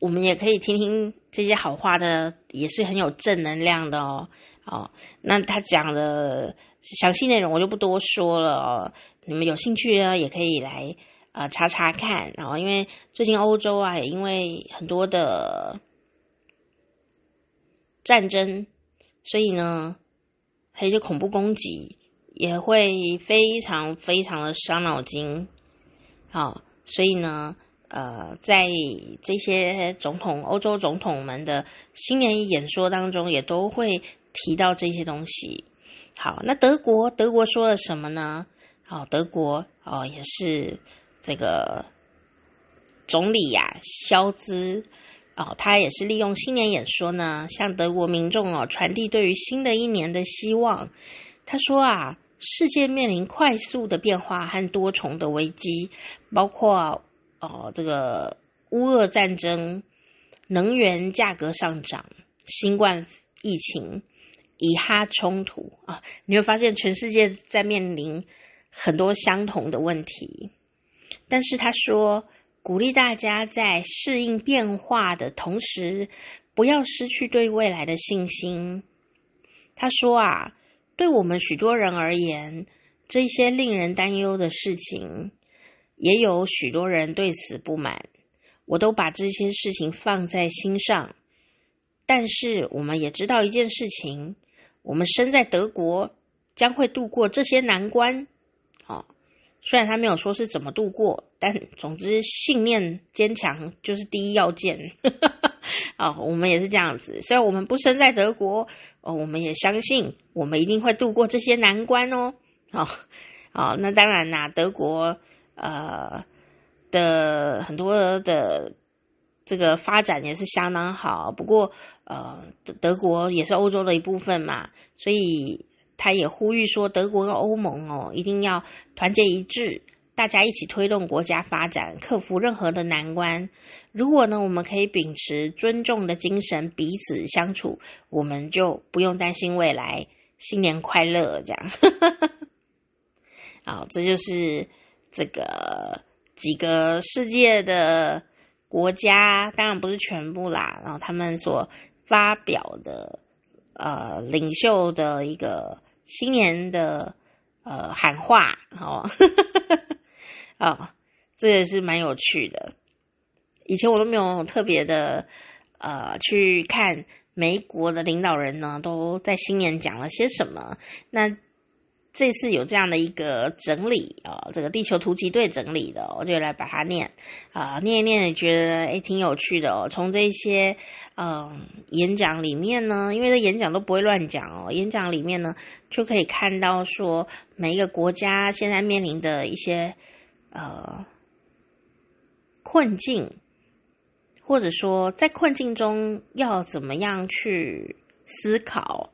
Speaker 1: 我们也可以听听这些好话的，也是很有正能量的哦。哦，那他讲的详细内容我就不多说了哦。你们有兴趣呢，也可以来呃查查看。然后，因为最近欧洲啊，也因为很多的战争，所以呢，还有一些恐怖攻击，也会非常非常的伤脑筋。好，所以呢。呃，在这些总统、欧洲总统们的新年演说当中，也都会提到这些东西。好，那德国，德国说了什么呢？好，德国哦，也是这个总理呀、肖兹哦，他也是利用新年演说呢，向德国民众哦传递对于新的一年的希望。他说啊，世界面临快速的变化和多重的危机，包括哦这个乌俄战争、能源价格上涨、新冠疫情。以哈冲突啊，你会发现全世界在面临很多相同的问题，但是他说，鼓励大家在适应变化的同时，不要失去对未来的信心。他说啊，对我们许多人而言，这些令人担忧的事情，也有许多人对此不满，我都把这些事情放在心上。但是我们也知道一件事情。我们身在德国，将会度过这些难关。哦，虽然他没有说是怎么度过，但总之信念坚强就是第一要件。啊、哦，我们也是这样子。虽然我们不身在德国，哦，我们也相信我们一定会度过这些难关哦。好、哦，哦，那当然啦，德国呃的很多的。这个发展也是相当好，不过呃，德国也是欧洲的一部分嘛，所以他也呼吁说，德国跟欧盟哦，一定要团结一致，大家一起推动国家发展，克服任何的难关。如果呢，我们可以秉持尊重的精神，彼此相处，我们就不用担心未来。新年快乐，这样。好，这就是这个几个世界的。国家当然不是全部啦，然后他们所发表的呃领袖的一个新年的呃喊话，哦，哦，这也是蛮有趣的。以前我都没有特别的呃去看美国的领导人呢都在新年讲了些什么。那这次有这样的一个整理啊、哦，这个地球突击队整理的，我就来把它念啊，念一念，也觉得诶挺有趣的哦。从这些嗯演讲里面呢，因为这演讲都不会乱讲哦，演讲里面呢就可以看到说每一个国家现在面临的一些呃困境，或者说在困境中要怎么样去思考。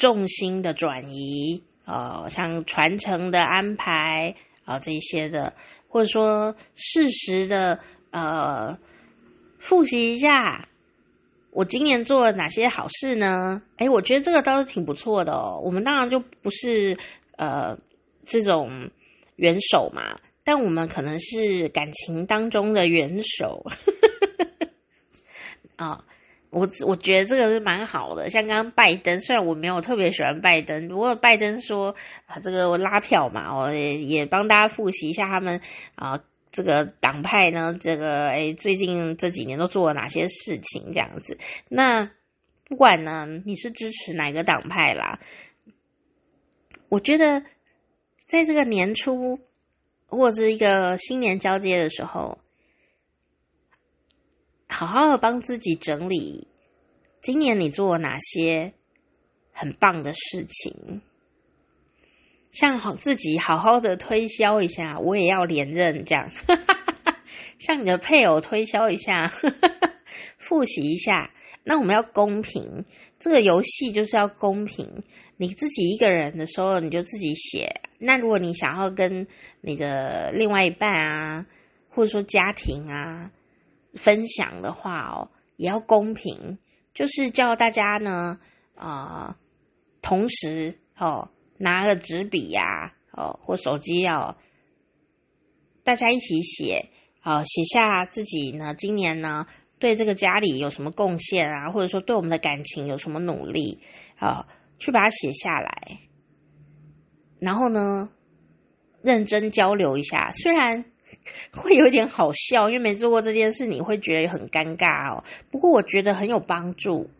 Speaker 1: 重心的转移，呃，像传承的安排啊、呃，这些的，或者说适时的呃复习一下，我今年做了哪些好事呢？诶，我觉得这个倒是挺不错的哦。我们当然就不是呃这种元首嘛，但我们可能是感情当中的元首 啊。我我觉得这个是蛮好的，像刚刚拜登，虽然我没有特别喜欢拜登，不过拜登说啊，这个我拉票嘛，我也也帮大家复习一下他们啊，这个党派呢，这个诶最近这几年都做了哪些事情这样子。那不管呢，你是支持哪个党派啦，我觉得在这个年初或者是一个新年交接的时候。好好的帮自己整理，今年你做了哪些很棒的事情？像好自己好好的推销一下，我也要连任这样。像你的配偶推销一下，复习一下。那我们要公平，这个游戏就是要公平。你自己一个人的时候，你就自己写。那如果你想要跟你的另外一半啊，或者说家庭啊。分享的话哦，也要公平，就是叫大家呢，啊、同时哦，拿个纸笔呀，哦，或手机要大家一起写，哦，写下自己呢，今年呢，对这个家里有什么贡献啊，或者说对我们的感情有什么努力，啊、去把它写下来，然后呢，认真交流一下，虽然。会有点好笑，因为没做过这件事，你会觉得很尴尬哦。不过我觉得很有帮助。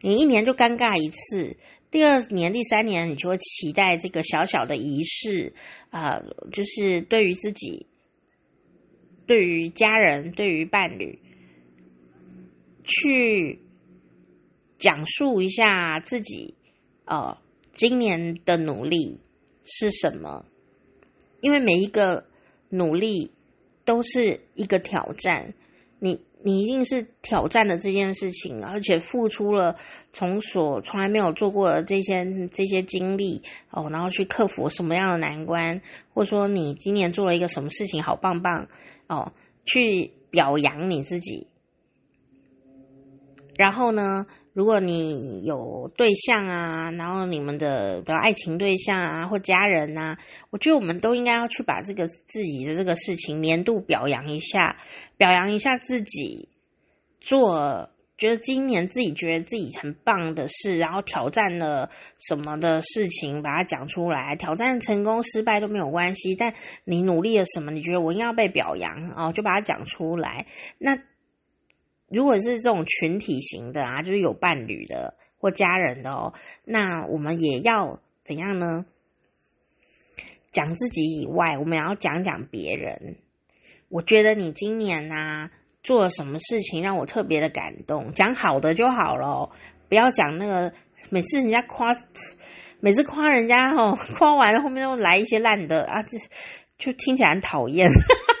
Speaker 1: 你一年就尴尬一次，第二年、第三年，你就会期待这个小小的仪式啊、呃，就是对于自己对于家人、对于伴侣，去讲述一下自己，呃，今年的努力是什么？因为每一个努力都是一个挑战，你。你一定是挑战了这件事情，而且付出了从所从来没有做过的这些这些经历哦，然后去克服什么样的难关，或者说你今年做了一个什么事情好棒棒哦，去表扬你自己。然后呢，如果你有对象啊，然后你们的比如爱情对象啊或家人啊，我觉得我们都应该要去把这个自己的这个事情年度表扬一下，表扬一下自己，做觉得今年自己觉得自己很棒的事，然后挑战了什么的事情，把它讲出来，挑战成功失败都没有关系，但你努力了什么，你觉得我应该要被表扬哦，就把它讲出来。那。如果是这种群体型的啊，就是有伴侣的或家人的哦，那我们也要怎样呢？讲自己以外，我们也要讲讲别人。我觉得你今年啊做了什么事情让我特别的感动，讲好的就好了，不要讲那个每次人家夸，每次夸人家哦，夸完了后面又来一些烂的啊，就就听起来很讨厌。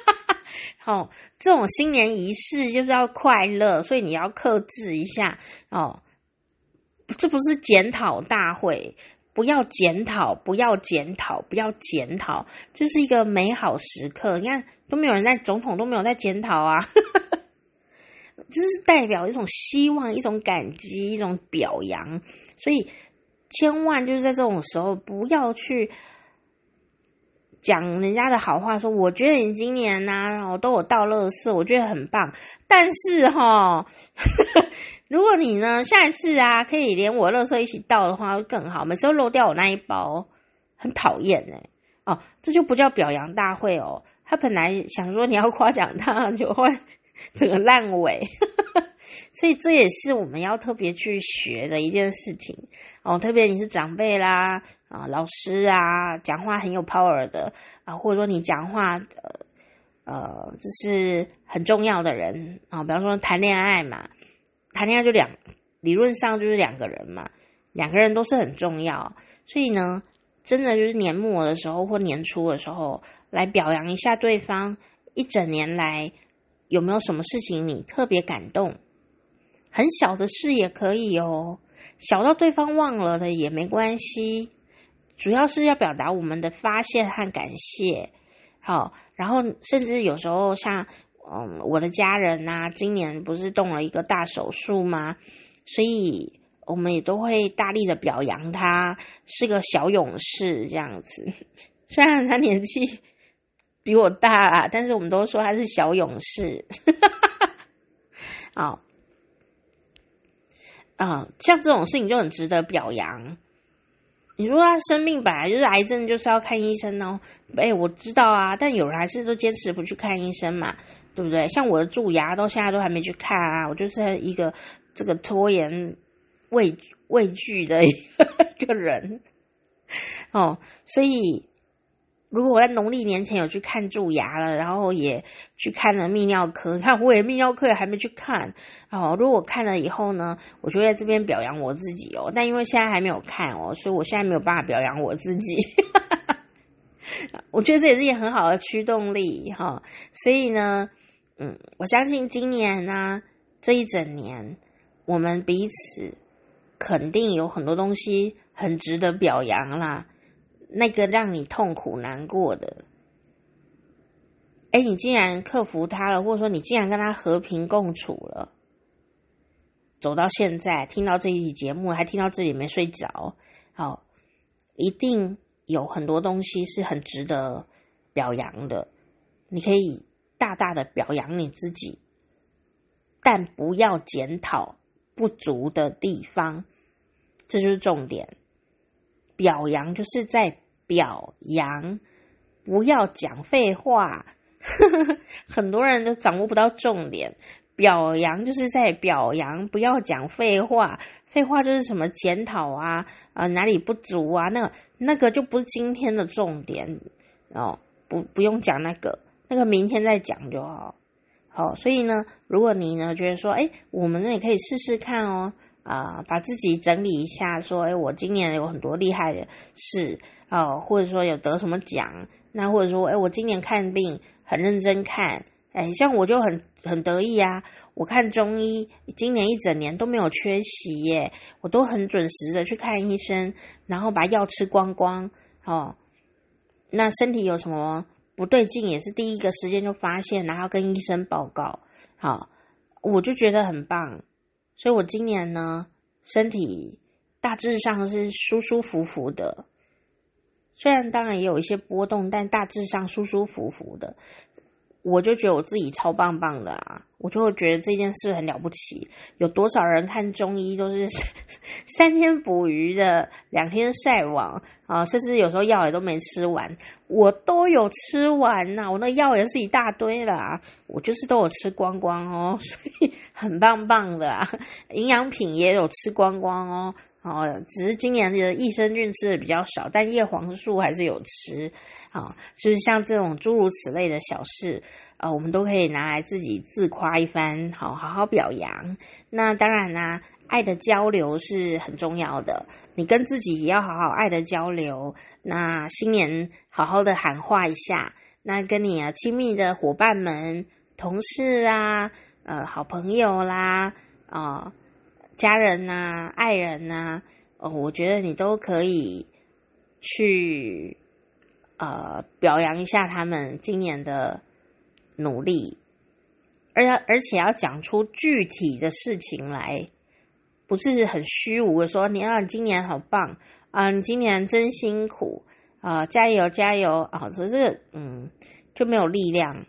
Speaker 1: 哦，这种新年仪式就是要快乐，所以你要克制一下哦。这不是检讨大会，不要检讨，不要检讨，不要检讨，这是一个美好时刻。你看，都没有人在，总统都没有在检讨啊，就是代表一种希望，一种感激，一种表扬。所以，千万就是在这种时候不要去。讲人家的好话，说我觉得你今年呢、啊，我都有倒垃圾，我觉得很棒。但是哈，如果你呢下一次啊，可以连我垃圾一起倒的话，会更好。每次都漏掉我那一包，很讨厌哎。哦，这就不叫表扬大会哦。他本来想说你要夸奖他，就会整个烂尾。所以这也是我们要特别去学的一件事情哦。特别你是长辈啦，啊，老师啊，讲话很有 power 的啊，或者说你讲话呃呃，就是很重要的人啊。比方说谈恋爱嘛，谈恋爱就两，理论上就是两个人嘛，两个人都是很重要。所以呢，真的就是年末的时候或年初的时候，来表扬一下对方一整年来有没有什么事情你特别感动。很小的事也可以哦，小到对方忘了的也没关系，主要是要表达我们的发现和感谢。好，然后甚至有时候像嗯，我的家人呐，今年不是动了一个大手术吗？所以我们也都会大力的表扬他是个小勇士这样子。虽然他年纪比我大啊，但是我们都说他是小勇士。好。啊、像这种事情就很值得表扬。你说他生病本来就是癌症，就是要看医生哦。哎，我知道啊，但有人还是都坚持不去看医生嘛，对不对？像我的蛀牙，到现在都还没去看啊。我就是一个这个拖延畏畏惧的一个人哦，所以。如果我在农历年前有去看蛀牙了，然后也去看了泌尿科，看我也泌尿科也还没去看然哦。如果看了以后呢，我就在这边表扬我自己哦。但因为现在还没有看哦，所以我现在没有办法表扬我自己。我觉得这也是一件很好的驱动力哈、所以呢，嗯，我相信今年呢，这一整年，我们彼此肯定有很多东西很值得表扬啦。那个让你痛苦难过的，哎，你竟然克服它了，或者说你竟然跟他和平共处了，走到现在，听到这一期节目，还听到这里没睡着，好，一定有很多东西是很值得表扬的。你可以大大的表扬你自己，但不要检讨不足的地方，这就是重点。表扬就是在。表扬，不要讲废话。很多人都掌握不到重点。表扬就是在表扬，不要讲废话。废话就是什么检讨啊啊、哪里不足啊？那个那个就不是今天的重点哦。不不用讲那个那个明天再讲就好。好，所以呢，如果你呢觉得说，哎，我们呢也可以试试看哦，呃，把自己整理一下，说，哎，我今年有很多厉害的事哦，或者说有得什么奖，那或者说，哎，我今年看病很认真看，哎，像我就很很得意啊，我看中医，今年一整年都没有缺席耶，我都很准时的去看医生，然后把药吃光光，哦，那身体有什么？不对劲也是第一个时间就发现，然后跟医生报告，好，我就觉得很棒，所以我今年呢，身体大致上是舒舒服服的，虽然当然也有一些波动，但大致上舒舒服服的。我就觉得我自己超棒棒的啊！我就会觉得这件事很了不起。有多少人看中医都是 三天捕鱼的，两天晒网啊，甚至有时候药也都没吃完。我都有吃完呐，我那药也是一大堆啦，我就是都有吃光光哦，所以很棒棒的啊。营养品也有吃光光哦。哦，只是今年的益生菌吃的比较少，但叶黄素还是有吃。啊，就是像这种诸如此类的小事，呃，我们都可以拿来自己自夸一番，好好好表扬。那当然啦，爱的交流是很重要的，你跟自己也要好好爱的交流。那新年好好的喊话一下，那跟你啊亲密的伙伴们、同事啊、呃好朋友啦、啊、家人呐、啊，爱人呐、哦，我觉得你都可以去呃表扬一下他们今年的努力，而而且要讲出具体的事情来，不是很虚无的说你啊，今年好棒啊，你今年真辛苦啊，加油加油啊，这这个嗯就没有力量，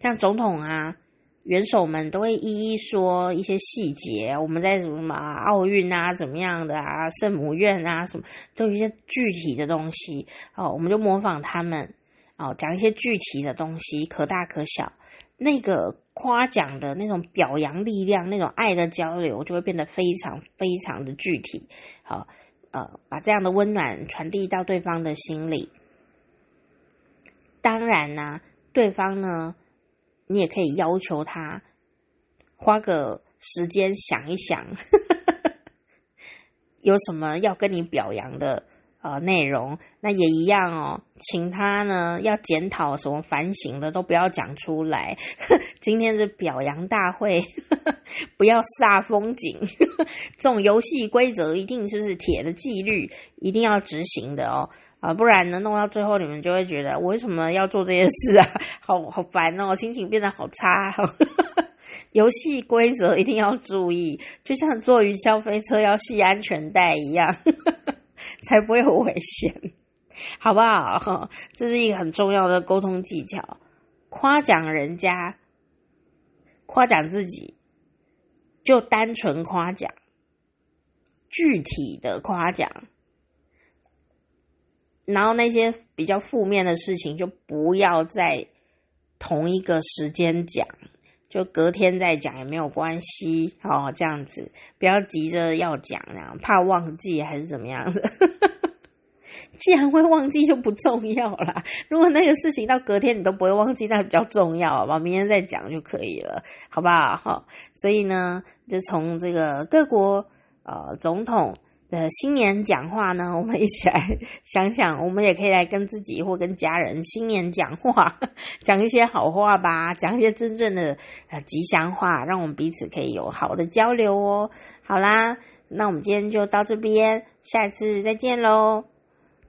Speaker 1: 像总统啊。元首们都会一一说一些细节，我们在什么奥运啊，怎么样的啊，圣母院啊，什么都有一些具体的东西哦，我们就模仿他们哦，讲一些具体的东西，可大可小。那个夸奖的那种表扬力量，那种爱的交流，就会变得非常非常的具体。好，呃，把这样的温暖传递到对方的心里。当然呢、啊，对方呢。你也可以要求他花个时间想一想，有什么要跟你表扬的呃内容，那也一样哦。请他呢要检讨什么反省的都不要讲出来。今天是表扬大会，不要煞风景。这种游戏规则一定就是铁的纪律，一定要执行的哦。啊，不然呢，弄到最后你们就会觉得我为什么要做这件事啊？好好烦哦，心情变得好差。游戏规则一定要注意，就像坐云霄飞车要系安全带一样，才不会有危险，好不好？这是一个很重要的沟通技巧。夸奖人家，夸奖自己，就单纯夸奖，具体的夸奖。然后那些比较负面的事情就不要在同一个时间讲，就隔天再讲也没有关系哦。这样子不要急着要讲，这样怕忘记还是怎么样的。既然会忘记就不重要啦。如果那个事情到隔天你都不会忘记，那比较重要，好吧？明天再讲就可以了，好不好？好，所以呢，就从这个各国呃总统。的新年讲话呢，我们一起来想想，我们也可以来跟自己或跟家人新年讲话，讲一些好话吧，讲一些真正的呃吉祥话，让我们彼此可以有好的交流哦。好啦，那我们今天就到这边，下次再见喽。